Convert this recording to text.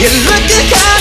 You're looking kind